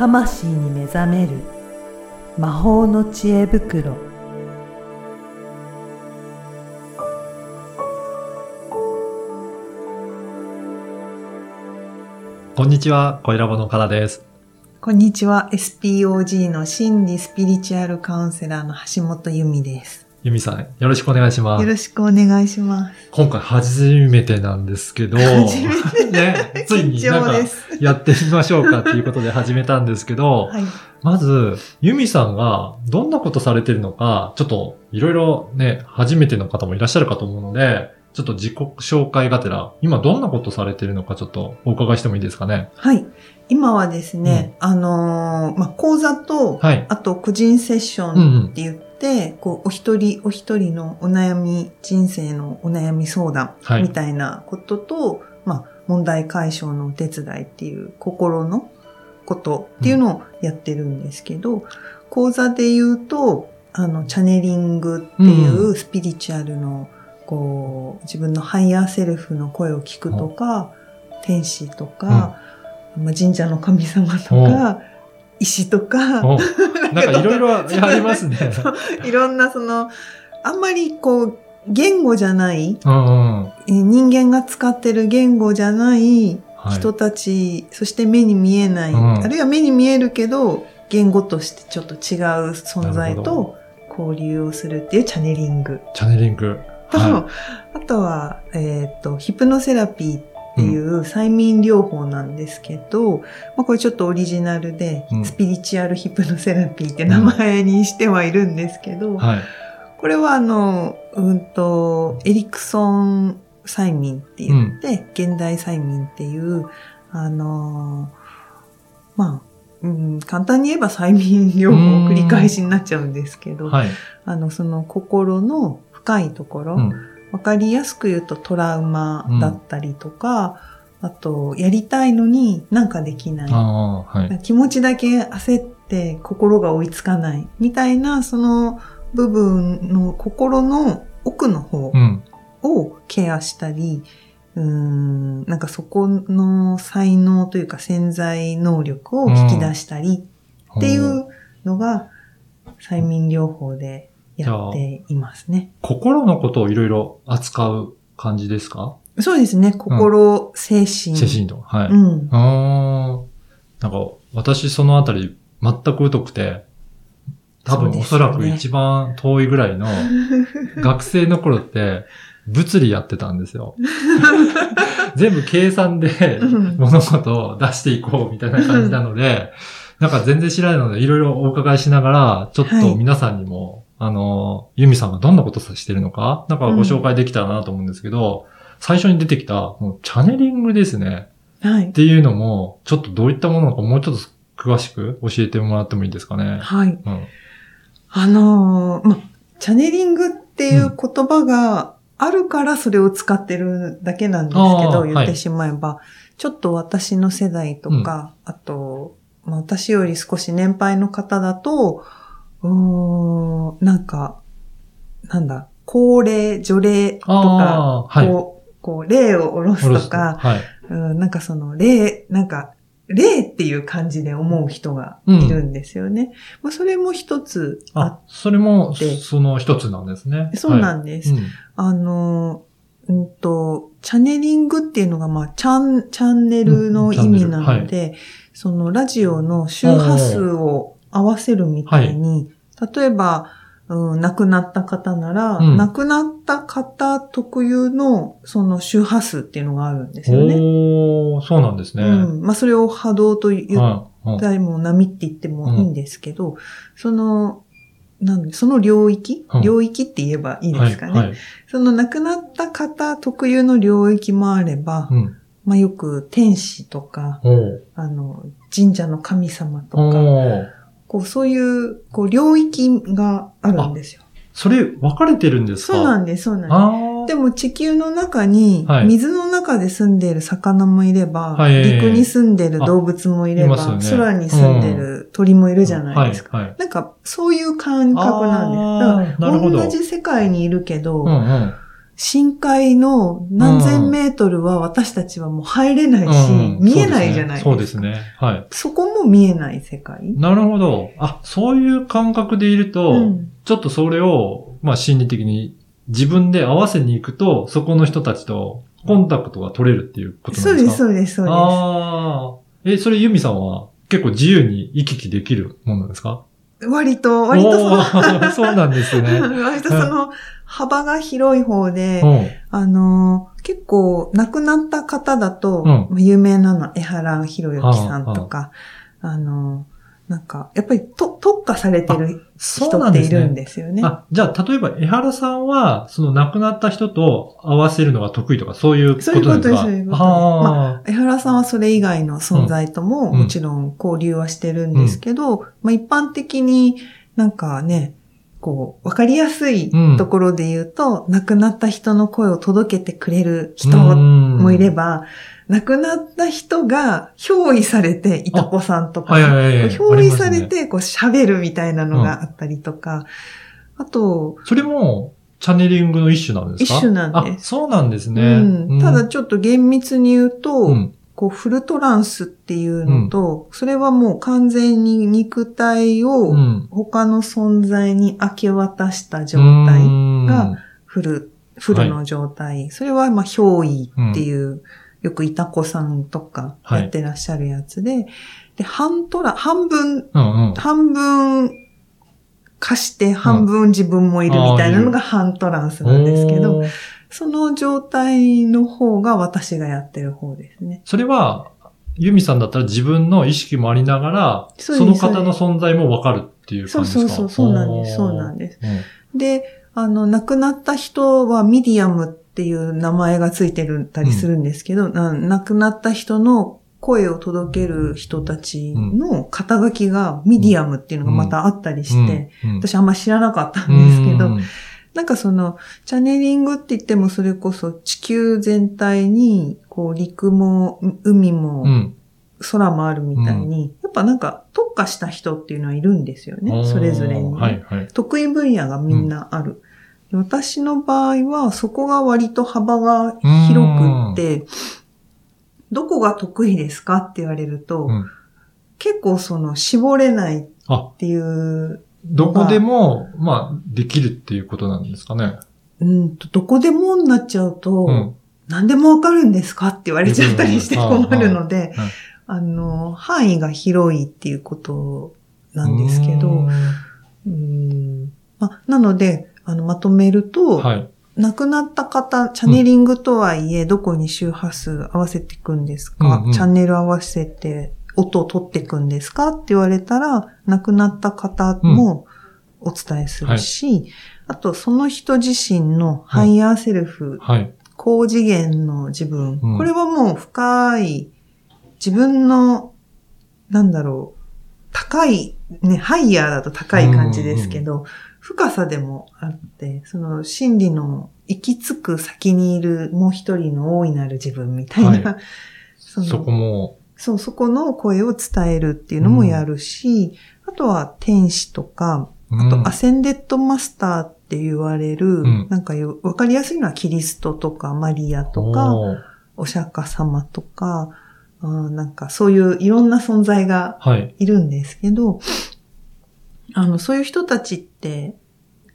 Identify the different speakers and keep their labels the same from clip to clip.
Speaker 1: 魂に目覚める魔法の知恵袋
Speaker 2: こんにちは、小ラボのからです。
Speaker 3: こんにちは。SPOG の心理スピリチュアルカウンセラーの橋本由美です。
Speaker 2: ゆみさん、よろしくお願いします。
Speaker 3: よろしくお願いします。
Speaker 2: 今回初めてなんですけど、
Speaker 3: 初めて
Speaker 2: ね、ついに
Speaker 3: 緊
Speaker 2: なんか
Speaker 3: 張です。
Speaker 2: やってみましょうかっていうことで始めたんですけど、
Speaker 3: はい。
Speaker 2: まず、ゆみさんがどんなことされてるのか、ちょっといろいろね、初めての方もいらっしゃるかと思うので、ちょっと自己紹介がてら、今どんなことされてるのかちょっとお伺いしてもいいですかね？
Speaker 3: はい。今はですね、あのーまあ、講座と、
Speaker 2: はい。
Speaker 3: あと個人セッショ
Speaker 2: うんうん
Speaker 3: ンって言って、こう、お一人お一人のお悩み、人生のお悩み相談
Speaker 2: はい。
Speaker 3: みたいなことと、まあ、問題解消のお手伝いっていう心のことっていうのをやってるんですけど、講座で言うと、あの、チャネリングっていうスピリチュアルの、こう、自分のハイヤーセルフの声を聞くとか、天使とか、まあ、神社の神様とか、石とか、
Speaker 2: おなんかいろいろありますね。
Speaker 3: いろんなその、あんまりこう、言語じゃない、
Speaker 2: うんうん。
Speaker 3: えー人間が使ってる言語じゃない
Speaker 2: はい
Speaker 3: 人たち、そして目に見えない、
Speaker 2: うん
Speaker 3: あるいは目に見えるけど、言語としてちょっと違う存在と交流をするっていうチャネリング。
Speaker 2: チャネリング。
Speaker 3: と、
Speaker 2: は
Speaker 3: あとは、えっ、と、ヒプノセラピーっていう催眠療法なんですけど、まあ、これちょっとオリジナルで、
Speaker 2: うん
Speaker 3: スピリチュアルヒプノセラピーって名前にしてはいるんですけど、
Speaker 2: い。はい。
Speaker 3: これはあの、うんと、エリクソン催眠って言って、現代催眠っていう、あの、まあ、うん、簡単に言えば催眠療法を繰り返しになっちゃうんですけど、
Speaker 2: はい。
Speaker 3: あの、その心の深いところ、
Speaker 2: うん。
Speaker 3: わかりやすく言うとトラウマだったりとか、あと、やりたいのになんかできない。
Speaker 2: はい。
Speaker 3: 気持ちだけ焦って心が追いつかない。みたいな、その部分の心の奥の方
Speaker 2: うん。
Speaker 3: をケアしたり、うーん、なんかそこの才能というか潜在能力を引き出したりっていうのが催眠療法でやっていますね。
Speaker 2: 心のことをいろいろ扱う感じですか？
Speaker 3: そうですね。心、精神。
Speaker 2: 精神と。はい。
Speaker 3: うん。
Speaker 2: ああ。なんか、私そのあたり全く疎くて、多分おそらく一番遠いぐらいの 学生の頃って物理やってたんですよ。全部計算で
Speaker 3: うん
Speaker 2: 物事を出していこうみたいな感じなので、なんか全然知らないのでいろいろお伺いしながら、ちょっと皆さんにも、あの、ユミさんがどんなことしてるのか、なんかご紹介できたらなと思うんですけど、最初に出てきた、もうチャネリングですね。
Speaker 3: はい
Speaker 2: っ。ていうのも、ちょっとどういったものなのかもうちょっと詳しく教えてもらってもいいですかね？
Speaker 3: はい。
Speaker 2: うん。
Speaker 3: あのーま、チャネリングっていう言葉があるからそれを使ってるだけなんですけど、
Speaker 2: あー
Speaker 3: 言ってしまえば、ちょっと私の世代とか、あと、まあ、私より少し年配の方だと、うーん、なんか、なんだ、高齢、除霊とか、
Speaker 2: はい。
Speaker 3: こう、こう、霊を下ろすとか、
Speaker 2: はい。
Speaker 3: うん、なんかその、霊、なんか、霊っていう感じで思う人がいるんですよね。まあ、それも一つあ
Speaker 2: あ、それも、
Speaker 3: で
Speaker 2: その一つなんですね。
Speaker 3: そうな
Speaker 2: はい
Speaker 3: んです。
Speaker 2: うん
Speaker 3: あの、うんと、チャネリングっていうのが、まあ、チャン、チャンネルの意味なので、そのラジオの周波数を合わせるみたいに、例えば、うん、亡くなった方なら、
Speaker 2: うん
Speaker 3: 亡くなった方特有のその周波数っていうのがあるんですよね。
Speaker 2: おー、そうなんですね。
Speaker 3: うん。まあ、それを波動と言っ
Speaker 2: はいうん
Speaker 3: たりも波って言ってもいいんですけど、その、なんで、その領域、
Speaker 2: うん
Speaker 3: 領域って言えばいいですかね。
Speaker 2: はい。はい
Speaker 3: その亡くなった方特有の領域もあれば、
Speaker 2: うん。
Speaker 3: まあよく天使とか。あの、神社の神様とか。こうそういう、こう領域があるんですよ。
Speaker 2: それ、分かれてるんですか？
Speaker 3: そうなんです、そうなんです。でも地球の中に
Speaker 2: はい、
Speaker 3: 水の中で住んでいる魚もいれば、
Speaker 2: はい
Speaker 3: 陸に住んでいる動物もいれば、
Speaker 2: ね
Speaker 3: 空に住んでいる鳥もいるじゃないですか。
Speaker 2: はい。はい。
Speaker 3: なんか、そういう感覚なんです。だから同じ世界にいるけど、
Speaker 2: うんうん。
Speaker 3: 深海の何千メートルは私たちはもう入れないし、
Speaker 2: うん
Speaker 3: 見えないじゃないですか。
Speaker 2: そうですね。はい。
Speaker 3: そこも見えない世界。
Speaker 2: なるほど。あ、そういう感覚でいると、
Speaker 3: うん
Speaker 2: ちょっとそれを、まあ心理的に自分で合わせに行くと、そこの人たちとコンタクトが取れるっていうことなんですか？
Speaker 3: そうです、そうです、そうです。
Speaker 2: ああ。え、それユミさんは結構自由に行き来できるものなんですか？
Speaker 3: 割と、割とそ
Speaker 2: そうなんですね。
Speaker 3: 割とその幅が広い方で、
Speaker 2: うん。
Speaker 3: あのー結構亡くなった方だと、
Speaker 2: うん。
Speaker 3: まあ有名なのは江原博之さんとか、あのーなんか、やっぱりと特化されてる
Speaker 2: そう
Speaker 3: 人っているん。ですよね。
Speaker 2: あ、じゃあ、例えば、江原さんは、その亡くなった人と合わせるのが得意とか、そういうことですか？
Speaker 3: そういうことですそういうことです。
Speaker 2: あ
Speaker 3: 江原さんはそれ以外の存在とも
Speaker 2: うん。
Speaker 3: もちろん交流はしてるんですけど、まあ一般的になんかね、こう、わかりやすいところで言うと、亡くなった人の声を届けてくれる人も
Speaker 2: も
Speaker 3: いれ、ば、亡くなった人が憑依されて、いたこさんとか、
Speaker 2: はいはいはいはい。
Speaker 3: 憑依されて、こう喋るみたいなのがあったりとか、あと、
Speaker 2: それも、チャネリングの一種なん。ですか
Speaker 3: 一種なんです
Speaker 2: あ、そうなんです
Speaker 3: う
Speaker 2: ね。
Speaker 3: ん、ただちょっと厳密に言うと、
Speaker 2: うん、
Speaker 3: こう、フルトランスっていうのと、それはもう完全に肉体を
Speaker 2: うん。
Speaker 3: 他の存在に明け渡した状態がフル、フルの状態。それはまあ、憑依っていう、よくいたこさんとかやってらっしゃるやつで、で、半トラ、半分、
Speaker 2: うんうん。
Speaker 3: 半分貸して半分自分もいるみたいなのが半トランスなんですけど、
Speaker 2: おー
Speaker 3: その状態の方が私がやってる方ですね。
Speaker 2: それは、ユミさんだったら自分の意識もありながら、
Speaker 3: そ
Speaker 2: の方の存在もわかるっていう
Speaker 3: そう
Speaker 2: 感じですか？
Speaker 3: そうそう、そうなんです、そうなん
Speaker 2: で
Speaker 3: です。で、あの、亡くなった人はミディアムっていう名前がついてるたりするんですけど、な亡くなった人の声を届ける人たちの肩書きがミディアムっていうのがまたあったりして、私あんま知らなかったんですけど、なんかその、チャネリングって言ってもそれこそ地球全体に、こう陸も海も
Speaker 2: うん。
Speaker 3: 空もあるみたいに、やっぱなんか特化した人っていうのはいるんですよね、それぞれにね、
Speaker 2: はいはい。
Speaker 3: 得意分野がみんなある。で私の場合はそこが割と幅が広くって、どこが得意ですかって言われると、
Speaker 2: うん
Speaker 3: 結構その絞れないっ
Speaker 2: あ、
Speaker 3: ていう
Speaker 2: どこでも、まあ、できるっていうことなんですかね。
Speaker 3: うんと、どこでもになっちゃうと、
Speaker 2: うん。
Speaker 3: 何でもわかるんですかって言われちゃったりして
Speaker 2: うん
Speaker 3: 困るので
Speaker 2: うん、
Speaker 3: あの、範囲が広いっていうことなんですけど、
Speaker 2: う
Speaker 3: うんまあ、なので、あの、まとめると、
Speaker 2: はい。
Speaker 3: 亡くなった方、チャネリングとはいえ、どこに周波数合わせていくんですか、
Speaker 2: うんうん
Speaker 3: チャンネル合わせて音を取っていくんですか？って言われたら、亡くなった方もお伝えするし、あとその人自身のハイヤーセルフ、
Speaker 2: はい。
Speaker 3: 高次元の自分、
Speaker 2: うん。
Speaker 3: これはもう深い、自分の、なんだろう、高い、ね、ハイヤーだと高い感じですけど、深さでもあって、その心理の行き着く先にいるもう一人の大いなる自分みたいな、
Speaker 2: は
Speaker 3: その
Speaker 2: そこも、
Speaker 3: そう、そこの声を伝えるっていうのもやるし、あとは天使とか、あ
Speaker 2: うん。
Speaker 3: とアセンデッドマスターって言われる、
Speaker 2: ん。
Speaker 3: なんかよわかりやすいのはキリストとかマリアとか、
Speaker 2: お
Speaker 3: 釈迦様とか、あーなんかそういういろんな存在が
Speaker 2: はい。
Speaker 3: いるんですけど、あの、そういう人たちって、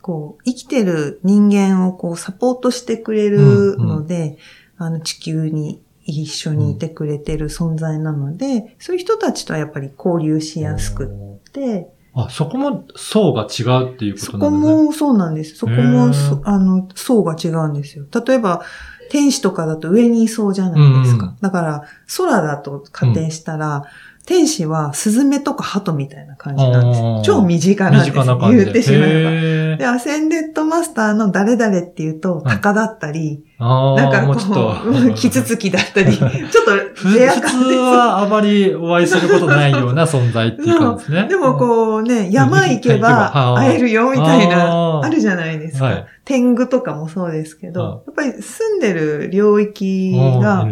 Speaker 3: こう、生きてる人間をこう、サポートしてくれるので、あの、地球に一緒にいてくれてる存在なので、そういう人たちとはやっぱり交流しやすくって、
Speaker 2: あ、そこも層が違うっていうこ
Speaker 3: そこ
Speaker 2: となんですね。
Speaker 3: もそうなんです。そこ
Speaker 2: へ
Speaker 3: もあの、層が違うんですよ。例えば、天使とかだと上にいそうじゃないですか。
Speaker 2: うんうん
Speaker 3: だから、空だと仮定したら、天使はスズメとか鳩みたいな感じなんです。超身近なんです。言ってしまえば。で、アセンデッドマスターの誰々っていうと、鷹だったり、なんか
Speaker 2: もうちょっ
Speaker 3: こう、
Speaker 2: と。
Speaker 3: キツツキだったり、ちょっ
Speaker 2: ふ
Speaker 3: とレア
Speaker 2: 普通はあまりお会いすることないような 存在っていう感じですね。
Speaker 3: でもこうね、山行けば
Speaker 2: うん
Speaker 3: 会えるよみたいな、
Speaker 2: あ
Speaker 3: るじゃないですか。
Speaker 2: はい
Speaker 3: 天狗とかもそうですけ
Speaker 2: は
Speaker 3: ど、やっぱり住んでる領域が。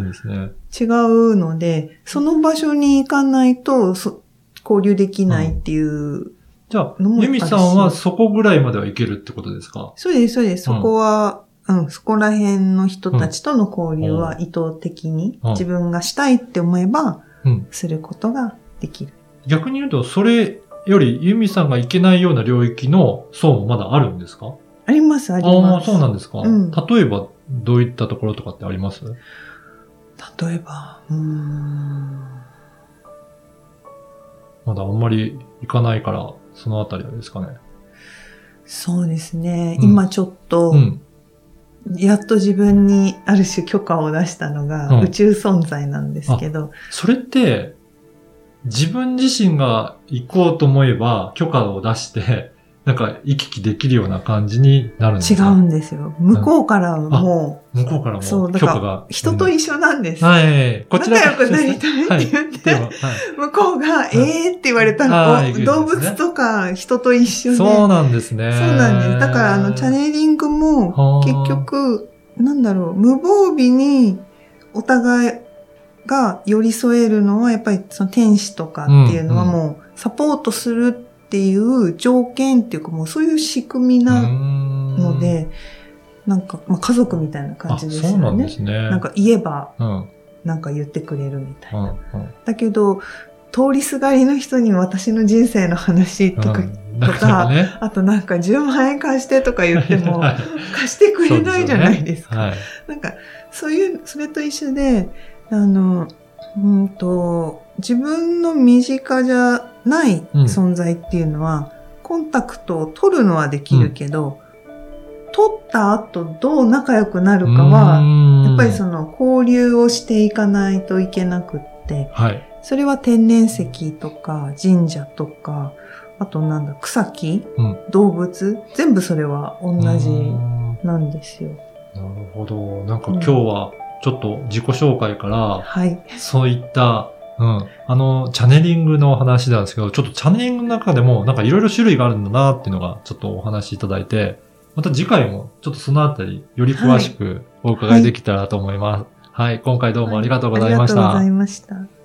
Speaker 3: 違うので、その場所に行かないとそ交流できないっていう。
Speaker 2: じゃあユミさんはそこぐらいまではいけるってことですか？
Speaker 3: そうです、そうです。
Speaker 2: うん
Speaker 3: そこは、うん、そこら辺の人たちとの交流は意図的に
Speaker 2: うん
Speaker 3: 自分がしたいって思えば
Speaker 2: うん。
Speaker 3: することができる。
Speaker 2: 逆に言うと、それよりユミさんが行けないような領域の層もまだあるんですか？
Speaker 3: あります、あり
Speaker 2: ああ
Speaker 3: ます。
Speaker 2: そうなんですか、
Speaker 3: うん
Speaker 2: 例えば、どういったところとかってあります？
Speaker 3: 例えば、うーん。
Speaker 2: まだあんまり行かないから、そのあたりはですかね。
Speaker 3: そうですね。
Speaker 2: うん
Speaker 3: 今ちょっと、
Speaker 2: うん。
Speaker 3: やっと自分にある種許可を出したのが
Speaker 2: うん。
Speaker 3: 宇宙存在なんですけど、
Speaker 2: それって、自分自身が行こうと思えば許可を出して、なんか行き来できるような感じになるんです
Speaker 3: 違
Speaker 2: か
Speaker 3: うんですよ。向こうからはも
Speaker 2: 向こうから
Speaker 3: う、そう、
Speaker 2: も
Speaker 3: だから。人と一緒なんです。
Speaker 2: はい。こちら
Speaker 3: 仲良くなりたいって言って、
Speaker 2: はい
Speaker 3: 向こうが、えーって言われた
Speaker 2: あ
Speaker 3: ら、動物とか人と一緒で。
Speaker 2: そうなんですね。
Speaker 3: そうなんです。だから、あの、チャネリングも
Speaker 2: は、あ
Speaker 3: 結局、なんだろう、無防備にお互いが寄り添えるのは、やっぱりその天使とかっていうのは
Speaker 2: うんうん
Speaker 3: もう、サポートするっていう条件っていうか、もうそういう仕組みなの
Speaker 2: の
Speaker 3: で、なんか、まあ、家族みたいな感
Speaker 2: あ、
Speaker 3: じですよ
Speaker 2: そうなんで
Speaker 3: ね。
Speaker 2: すね。
Speaker 3: なんか言えば、
Speaker 2: うん、うん、
Speaker 3: なんか言ってくれるみたいな。
Speaker 2: うん。
Speaker 3: だけど、通りすがりの人に私の人生の話とか、
Speaker 2: うんなかね。
Speaker 3: あとなんか10万円貸してとか言っても
Speaker 2: は、い
Speaker 3: 貸してくれないじゃないですか。
Speaker 2: はい。
Speaker 3: なんか、そういう、それと一緒で、あの、うんと、自分の身近じゃない存在っていうのは、コンタクトを取るのはできるけど、取った後どう仲良くなるかは、
Speaker 2: は
Speaker 3: やっぱりその交流をしていかないといけなくって、
Speaker 2: はい。
Speaker 3: それは天然石とか神社とか、あとなんだ、草木、
Speaker 2: うん
Speaker 3: 動物、全部それは同じ
Speaker 2: うん
Speaker 3: なんですよ。
Speaker 2: なるほど。なんか今日はちょっと自己紹介から、
Speaker 3: はい。
Speaker 2: そういった、うん。あの、チャネリングの話なんですけど、ちょっとチャネリングの中でも、なんかいろいろ種類があるんだなっていうのが、ちょっとお話しいただいて、また次回も、ちょっとそのあたり、より詳しくお伺いできたらと思います。はい、今回どうもありがとうございました。
Speaker 3: ありがとうございました。